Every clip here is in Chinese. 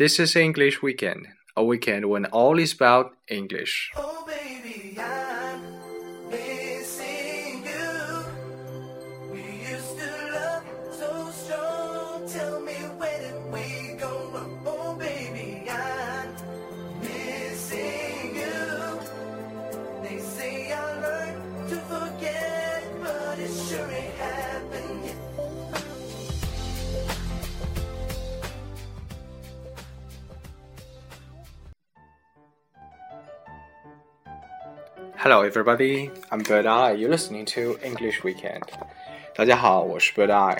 This is English Weekend, a weekend when all is about English. Oh, Hello, everybody. I'm Bird Eye. You're listening to English Weekend. 大家好，我是 Bird Eye。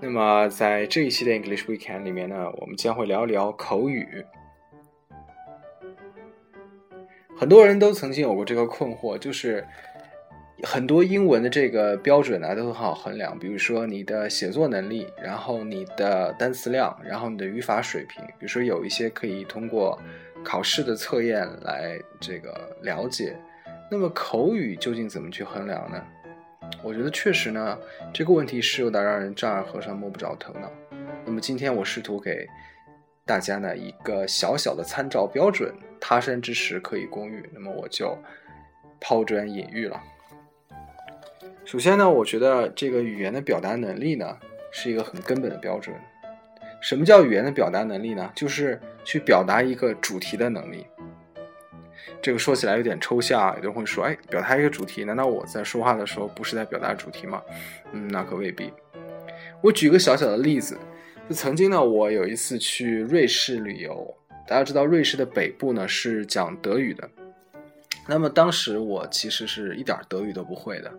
那么在这一期的 English Weekend 里面呢，我们将会聊一聊口语。很多人都曾经有过这个困惑，就是很多英文的这个标准呢都很好衡量，比如说你的写作能力，然后你的单词量，然后你的语法水平。比如说有一些可以通过考试的测验来这个了解。那么口语究竟怎么去衡量呢？我觉得确实呢，这个问题是有点让人丈二和尚摸不着头脑。那么今天我试图给大家呢一个小小的参照标准，他山之石可以攻玉。那么我就抛砖引玉了。首先呢，我觉得这个语言的表达能力呢是一个很根本的标准。什么叫语言的表达能力呢？就是去表达一个主题的能力。这个说起来有点抽象，有人会说：“哎，表达一个主题，难道我在说话的时候不是在表达主题吗？”嗯，那可未必。我举个小小的例子，就曾经呢，我有一次去瑞士旅游，大家知道瑞士的北部呢是讲德语的，那么当时我其实是一点德语都不会的，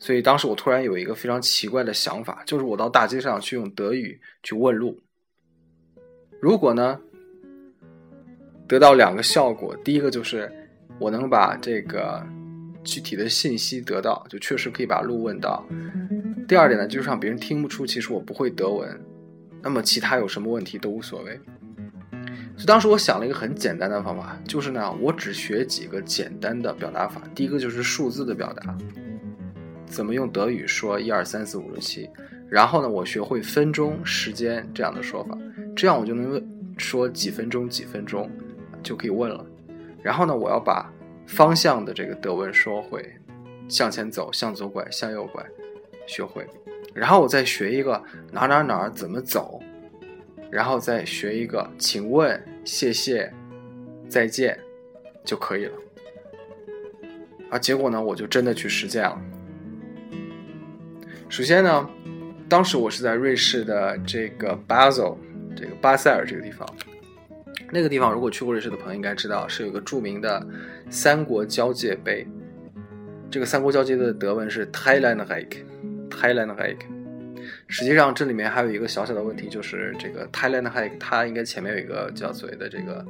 所以当时我突然有一个非常奇怪的想法，就是我到大街上去用德语去问路，如果呢？得到两个效果，第一个就是我能把这个具体的信息得到，就确实可以把路问到。第二点呢，就是让别人听不出其实我不会德文，那么其他有什么问题都无所谓。所以当时我想了一个很简单的方法，就是呢，我只学几个简单的表达法。第一个就是数字的表达，怎么用德语说一二三四五六七，然后呢，我学会分钟、时间这样的说法，这样我就能说几分钟、几分钟。就可以问了，然后呢，我要把方向的这个德文说会，向前走，向左拐，向右拐，学会，然后我再学一个哪哪哪怎么走，然后再学一个请问、谢谢、再见就可以了。啊，结果呢，我就真的去实践了。首先呢，当时我是在瑞士的这个 Basel，这个巴塞尔这个地方。那个地方，如果去过瑞士的朋友应该知道，是有个著名的三国交界碑。这个三国交界的德文是 Thailand Hike，Thailand Hike。实际上，这里面还有一个小小的问题，就是这个 Thailand Hike 它应该前面有一个叫所谓的这个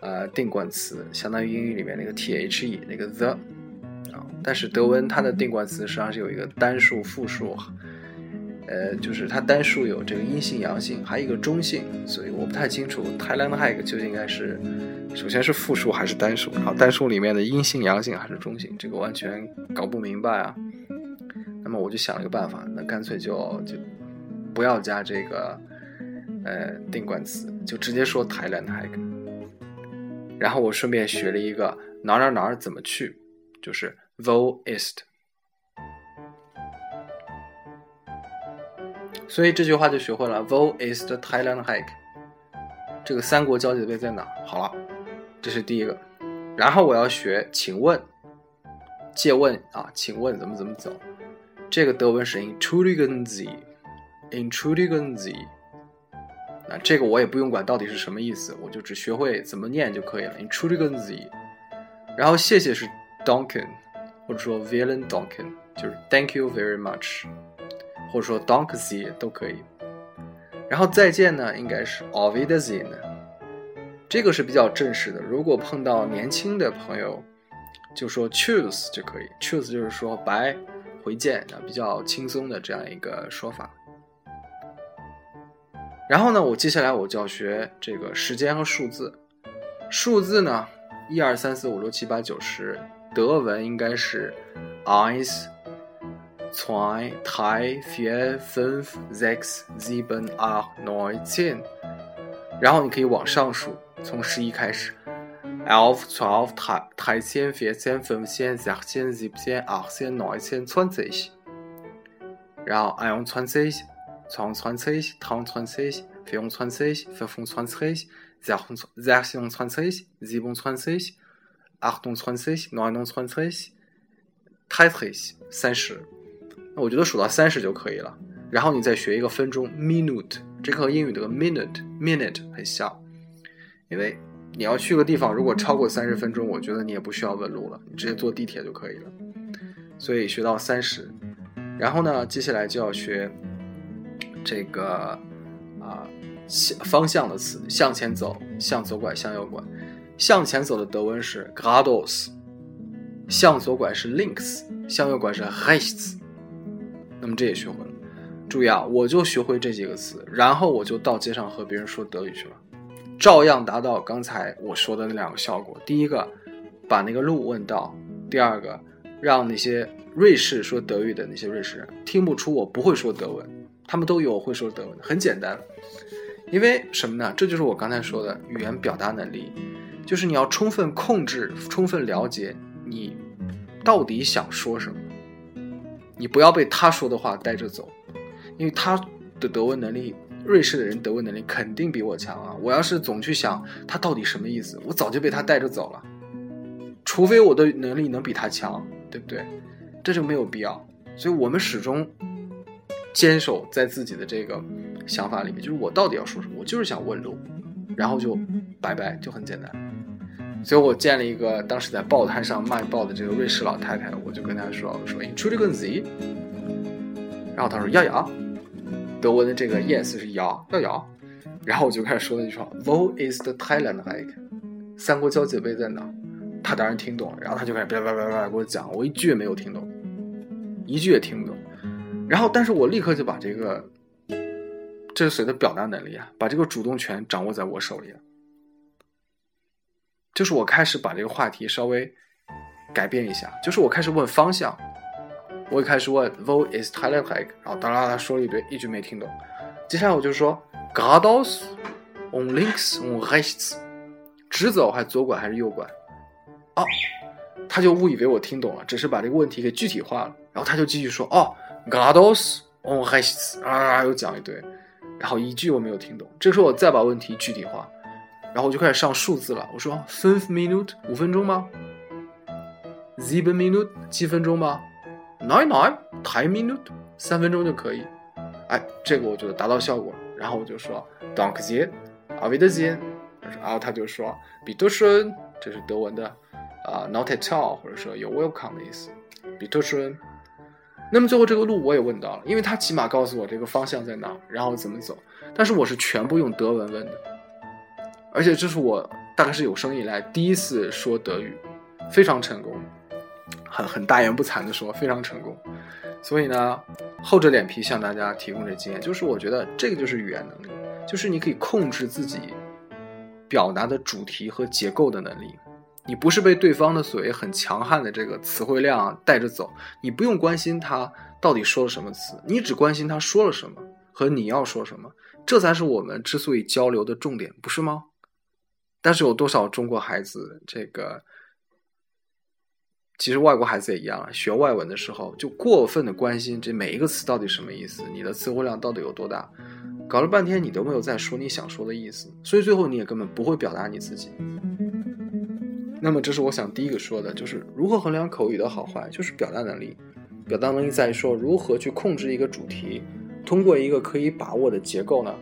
呃定冠词，相当于英语里面那个 the 那个 the 啊。但是德文它的定冠词实际上是有一个单数、复数。呃，就是它单数有这个阴性、阳性，还有一个中性，所以我不太清楚 Thailand hike 究竟应该是，首先是复数还是单数，然后单数里面的阴性、阳性还是中性，这个完全搞不明白啊。那么我就想了一个办法，那干脆就就不要加这个呃定冠词，就直接说 Thailand hike。然后我顺便学了一个哪哪哪怎么去，就是 Vo East。所以这句话就学会了。Wo is the Thailand hike？这个三国交界碑在哪？好了，这是第一个。然后我要学，请问，借问啊，请问怎么怎么走？这个德文是 Entschuldigen Sie，Entschuldigen Sie。那这个我也不用管到底是什么意思，我就只学会怎么念就可以了。Entschuldigen Sie。然后谢谢是 d o n k e n 或者说 v i l l e n d o n k e n 就是 Thank you very much。或者说 Donkey 都可以，然后再见呢，应该是 o v i d e z i n 这个是比较正式的。如果碰到年轻的朋友，就说 Choose 就可以，Choose 就是说拜，回见啊，比较轻松的这样一个说法。然后呢，我接下来我就要学这个时间和数字。数字呢，一二三四五六七八九十，德文应该是 Eyes。zwei, drei, vier, fünf, sechs, sieben, acht, neun, zehn。 然后你可以往上数，从十一开始，elf、twelve、thirteen、fourteen、fifteen、sixteen、seventeen、eighteen、nineteen、twenty。然后 I on twenty、从 twenty、ten twenty、fifteen twenty、fifteen twenty、sixteen sixteen twenty、seventeen twenty、eighteen twenty、nineteen twenty、thirty 三十。 那我觉得数到三十就可以了。然后你再学一个分钟 minute，这和英语的 minute minute 很像，因为你要去个地方，如果超过三十分钟，我觉得你也不需要问路了，你直接坐地铁就可以了。所以学到三十，然后呢，接下来就要学这个啊向方向的词，向前走，向左拐，向右拐。向前走的德文是 g r a d o s 向左拐是 links，向右拐是 rechts。那么这也学会了。注意啊，我就学会这几个词，然后我就到街上和别人说德语去了，照样达到刚才我说的那两个效果。第一个，把那个路问到；第二个，让那些瑞士说德语的那些瑞士人听不出我不会说德文，他们都有会说德文，很简单。因为什么呢？这就是我刚才说的语言表达能力，就是你要充分控制、充分了解你到底想说什么，你不要被他说的话带着走。因为他的德文能力，瑞士的人德文能力肯定比我强啊！我要是总去想他到底什么意思，我早就被他带着走了。除非我的能力能比他强，对不对？这就没有必要。所以我们始终坚守在自己的这个想法里面，就是我到底要说什么？我就是想问路，然后就拜拜，就很简单。所以我见了一个当时在报摊上卖报的这个瑞士老太太，我就跟她说：“说 i n t r u d i c t 然后她说：“要要。”德文的这个 yes 是摇要摇，然后我就开始说了一句话，who is the Thailand like？三国交界碑在哪？他当然听懂了，然后他就开始叭叭叭叭给我讲，我一句也没有听懂，一句也听不懂。然后，但是我立刻就把这个，这是谁的表达能力啊？把这个主动权掌握在我手里了。就是我开始把这个话题稍微改变一下，就是我开始问方向。我一开始问 Wo is Thailand like？然后哒啦啦说了一堆，一句没听懂。接下来我就说 Geradeaus on links on rechts，直走还是左拐还是右拐？哦，他就误以为我听懂了，只是把这个问题给具体化了。然后他就继续说哦 Geradeaus on rechts，啊又讲一堆，然后一句我没有听懂。这时候我再把问题具体化，然后我就开始上数字了。我说，fifth minute 五分钟吗？seven minute 七分钟吗？nine nine ten minute 三分钟就可以。哎，这个我觉得达到效果。然后我就说，don't you？啊，we don't you？然后他就说，bit schon，这是德文的啊，not at all，或者说有 welcome 的意思。bit schon。那么最后这个路我也问到了，因为他起码告诉我这个方向在哪，然后怎么走。但是我是全部用德文问的。而且这是我大概是有生以来第一次说德语，非常成功。很很大言不惭的说，非常成功。所以呢，厚着脸皮向大家提供这经验，就是我觉得这个就是语言能力，就是你可以控制自己表达的主题和结构的能力。你不是被对方的所谓很强悍的这个词汇量带着走，你不用关心他到底说了什么词，你只关心他说了什么和你要说什么，这才是我们之所以交流的重点，不是吗？但是有多少中国孩子这个？其实外国孩子也一样，学外文的时候就过分的关心这每一个词到底什么意思，你的词汇量到底有多大，搞了半天你都没有在说你想说的意思，所以最后你也根本不会表达你自己。那么这是我想第一个说的，就是如何衡量口语的好坏，就是表达能力。表达能力在于说如何去控制一个主题，通过一个可以把握的结构呢，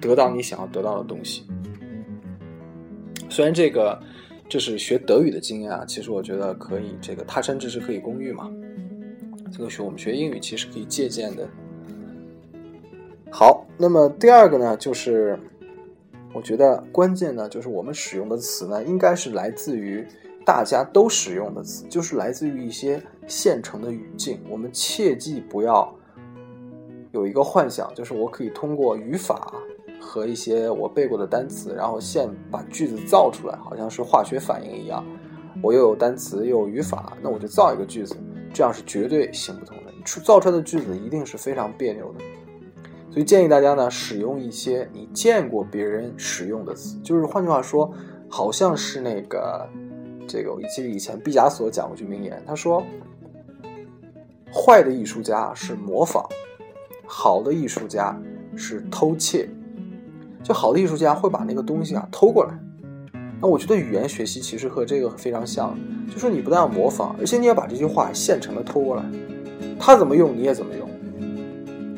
得到你想要得到的东西。虽然这个。这是学德语的经验啊，其实我觉得可以，这个他山之石可以攻玉嘛。这个学我们学英语其实可以借鉴的。好，那么第二个呢，就是我觉得关键呢，就是我们使用的词呢，应该是来自于大家都使用的词，就是来自于一些现成的语境。我们切记不要有一个幻想，就是我可以通过语法。和一些我背过的单词，然后现把句子造出来，好像是化学反应一样。我又有单词又有语法，那我就造一个句子，这样是绝对行不通的。你出造出来的句子一定是非常别扭的。所以建议大家呢，使用一些你见过别人使用的词，就是换句话说，好像是那个这个，我记得以前毕加索讲过句名言，他说：“坏的艺术家是模仿，好的艺术家是偷窃。”就好的艺术家会把那个东西啊偷过来。那我觉得语言学习其实和这个非常像，就是你不但要模仿，而且你要把这句话现成的偷过来，他怎么用你也怎么用。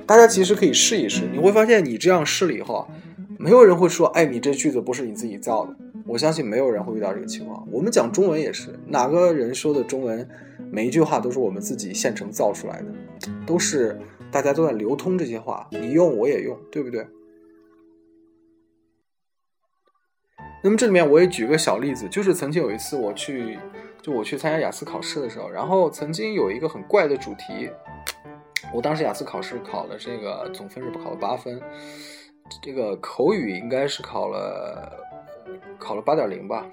大家其实可以试一试，你会发现你这样试了以后啊，没有人会说，哎，你这句子不是你自己造的。我相信没有人会遇到这个情况。我们讲中文也是，哪个人说的中文，每一句话都是我们自己现成造出来的，都是大家都在流通这些话，你用我也用，对不对？那么这里面我也举个小例子，就是曾经有一次我去，就我去参加雅思考试的时候，然后曾经有一个很怪的主题。我当时雅思考试考了这个总分是考了八分，这个口语应该是考了考了八点零吧，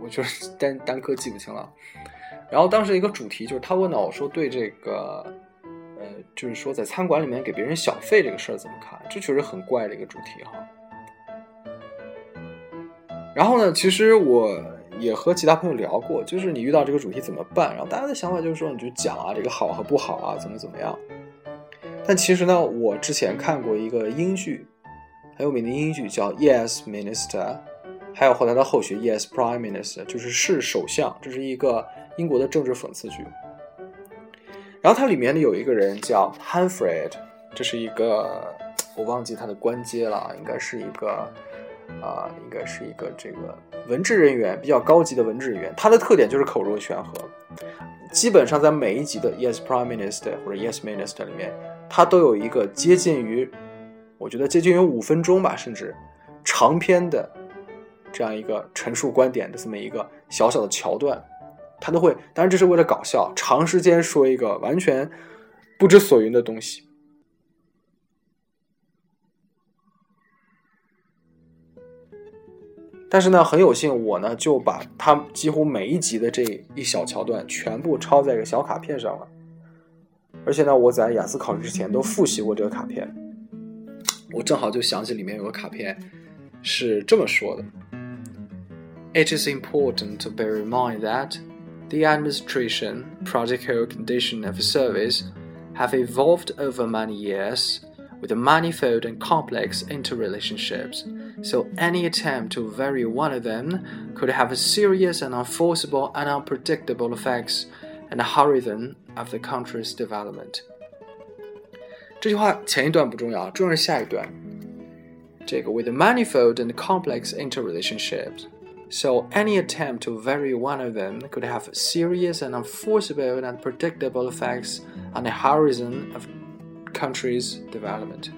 我就是 单单科记不清了。然后当时一个主题就是他问到我说对这个呃，就是说在餐馆里面给别人小费这个事儿怎么看？这确实很怪的一个主题哈。然后呢，其实我也和其他朋友聊过，就是你遇到这个主题怎么办？然后大家的想法就是说你就讲啊，这个好和不好啊，怎么怎么样。但其实呢，我之前看过一个英剧，很有名的英剧叫《Yes Minister》，还有后来的后续《Yes Prime Minister》，就是是首相，这是一个英国的政治讽刺剧。然后它里面呢有一个人叫 Hanfred，这是一个我忘记他的官阶了，应该是一个啊、应该是一个这个文职人员，比较高级的文职人员。他的特点就是口若悬河，基本上在每一集的 Yes Prime Minister 或者 Yes Minister 里面。他都有一个接近于，我觉得接近于五分钟吧，甚至长篇的这样一个陈述观点的这么一个小小的桥段，他都会，当然这是为了搞笑，长时间说一个完全不知所云的东西。但是呢，很有幸，我呢就把他几乎每一集的这一小桥段全部抄在一个小卡片上了。而且呢，我在雅思考试之前都复习过这个卡片，我正好就想起里面有个卡片是这么说的：It is important to bear in mind that the administration, practical condition of service have evolved over many years with manifold and complex interrelationships, so any attempt to vary one of them could have serious and unforceable and unpredictable effects and the horizon of the country's development。这句话前一段不重要，重要是下一段。这个 with manifold and complex interrelationships, so any attempt to vary one of them could have serious and unforceable and unpredictable effects on the horizon of country's development。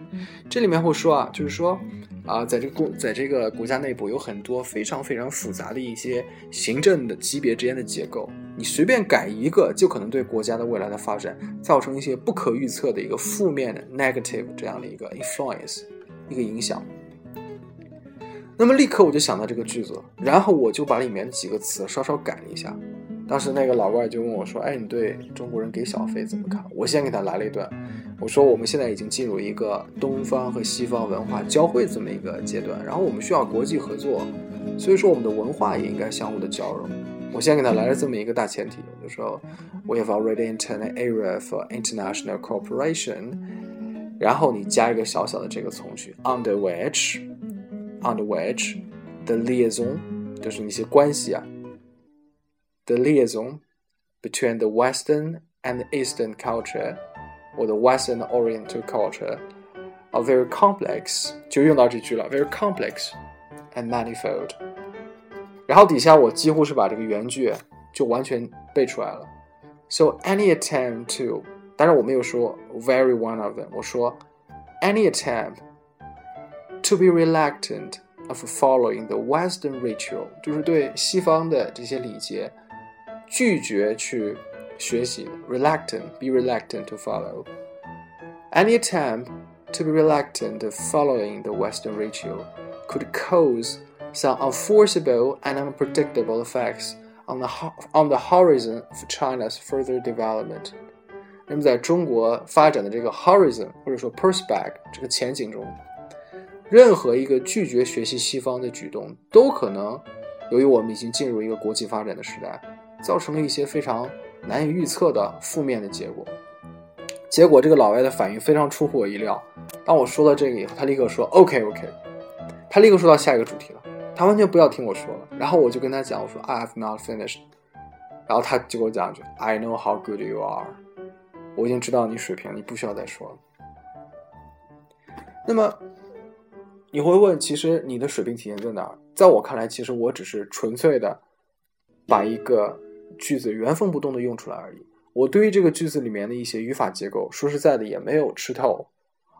这里面会说啊，就是说啊，在这个国在这个国家内部有很多非常非常复杂的一些行政的级别之间的结构，你随便改一个，就可能对国家的未来的发展造成一些不可预测的一个负面的 negative 这样的一个 influence 一个影响。那么立刻我就想到这个句子，然后我就把里面几个词稍稍改了一下。当时那个老外就问我说：“哎，你对中国人给小费怎么看？”我先给他来了一段，我说：“我们现在已经进入一个东方和西方文化交汇这么一个阶段，然后我们需要国际合作，所以说我们的文化也应该相互的交融。”我先给他来了这么一个大前提，我就说：“We have already entered an era for international cooperation。”然后你加一个小小的这个从句，under which。under which the liaison 就是那些关系啊，the liaison between the Western and the Eastern culture or the Western Oriental culture are very complex，就用到这句了，very complex and manifold。然后底下我几乎是把这个原句就完全背出来了。So any attempt to，当然我没有说 very one of them，我说 any attempt to be reluctant of following the Western ritual，就是对西方的这些礼节拒绝去 学习的。reluctant, be reluctant to follow. Any attempt to be reluctant of following the Western ritual could cause some unforeseeable and unpredictable effects on the ho- on the horizon of China's further development. 那么在中国发展的这个 horizon 或者说 perspective 这个前景中，任何一个拒绝学习西方的举动，都可能由于我们已经进入一个国际发展的时代，造成了一些非常 难以预测的负面的结果。结果这个老外的反应非常出乎我意料。当我说了这个以后，他立刻说 OK OK，他立刻说到下一个主题了，他完全不要听我说了。然后我就跟他讲，我说 I have not finished。然后他就给我讲一句 I know how good you are，我已经知道你水平，你不需要再说了。那么你会问，其实你的水平体现在哪儿？在我看来，其实我只是纯粹的把一个句子原封不动的用出来而已。我对于这个句子里面的一些语法结构，说实在的也没有吃透，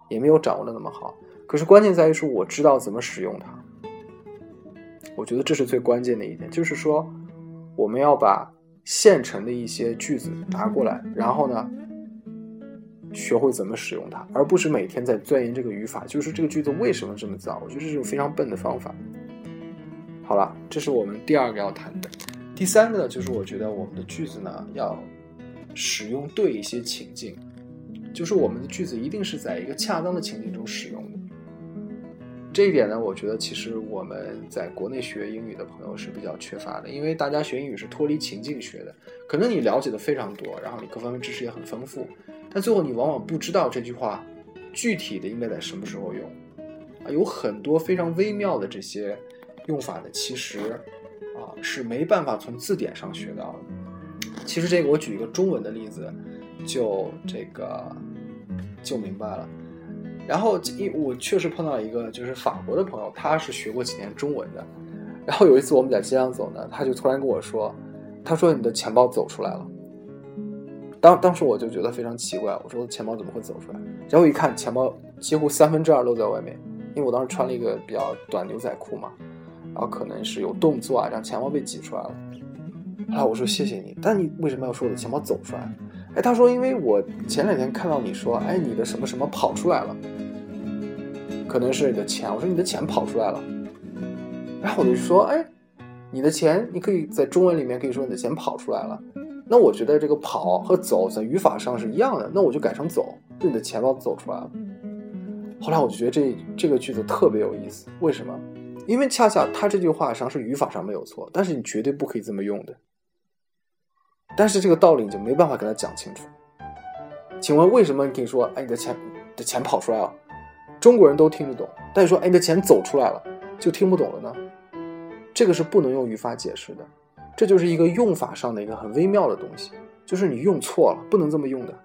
也没有掌握的那么好。可是关键在于说，我知道怎么使用它。我觉得这是最关键的一点，就是说我们要把现成的一些句子拿过来，然后呢，学会怎么使用它，而不是每天在钻研这个语法，就是这个句子为什么这么造。我觉得这是非常笨的方法。好了，这是我们第二个要谈的。第三个呢，就是我觉得我们的句子呢要使用对一些情境，就是我们的句子一定是在一个恰当的情境中使用的。这一点呢，我觉得其实我们在国内学英语的朋友是比较缺乏的，因为大家学英语是脱离情境学的，可能你了解的非常多，然后你各方面知识也很丰富，但最后你往往不知道这句话具体的应该在什么时候用啊，有很多非常微妙的这些用法呢，其实是没办法从字典上学到的。其实这个我举一个中文的例子，就这个就明白了。然后，因我确实碰到一个就是法国的朋友，他是学过几年中文的。然后有一次我们在街上走呢，他就突然跟我说：“他说你的钱包走出来了。”当当时我就觉得非常奇怪，我说钱包怎么会走出来？然后一看，钱包几乎三分之二露在外面，因为我当时穿了一个比较短牛仔裤嘛，然后可能是有动作啊，让钱包被挤出来了。后来我说谢谢你，但你为什么要说我的钱包走出来？哎，他说因为我前两天看到你说，哎，你的什么什么跑出来了，可能是你的钱。我说你的钱跑出来了，然后我就说，哎，你的钱，你可以在中文里面可以说你的钱跑出来了。那我觉得这个跑和走在语法上是一样的，那我就改成走，就你的钱包走出来了。后来我就觉得这这个句子特别有意思，为什么？因为恰恰他这句话上是语法上没有错，但是你绝对不可以这么用的。但是这个道理你就没办法跟他讲清楚。请问为什么你可以说，哎，你的钱的钱跑出来了，中国人都听得懂，但是说，哎，你的钱走出来了，就听不懂了呢？这个是不能用语法解释的，这就是一个用法上的一个很微妙的东西，就是你用错了，不能这么用的。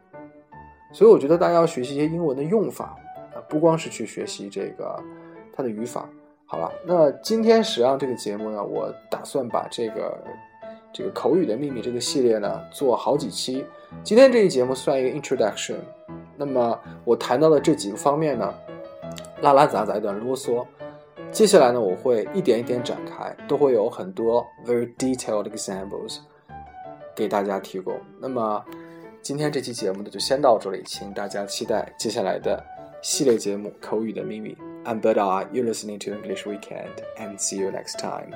所以我觉得大家要学习一些英文的用法啊，不光是去学习这个它的语法。好了，那今天实际上这个节目呢，我打算把这个。这个口语的秘密这个系列呢，做好几期。今天这一节目算一个 introduction。那么我谈到的这几个方面呢，拉拉杂杂一段啰嗦。接下来呢，我会一点一点展开，都会有很多 very detailed examples 给大家提供。那么今天这期节目呢，就先到这里，请大家期待接下来的系列节目《口语的秘密》。I'm Bud You're listening to English Weekend, and see you next time.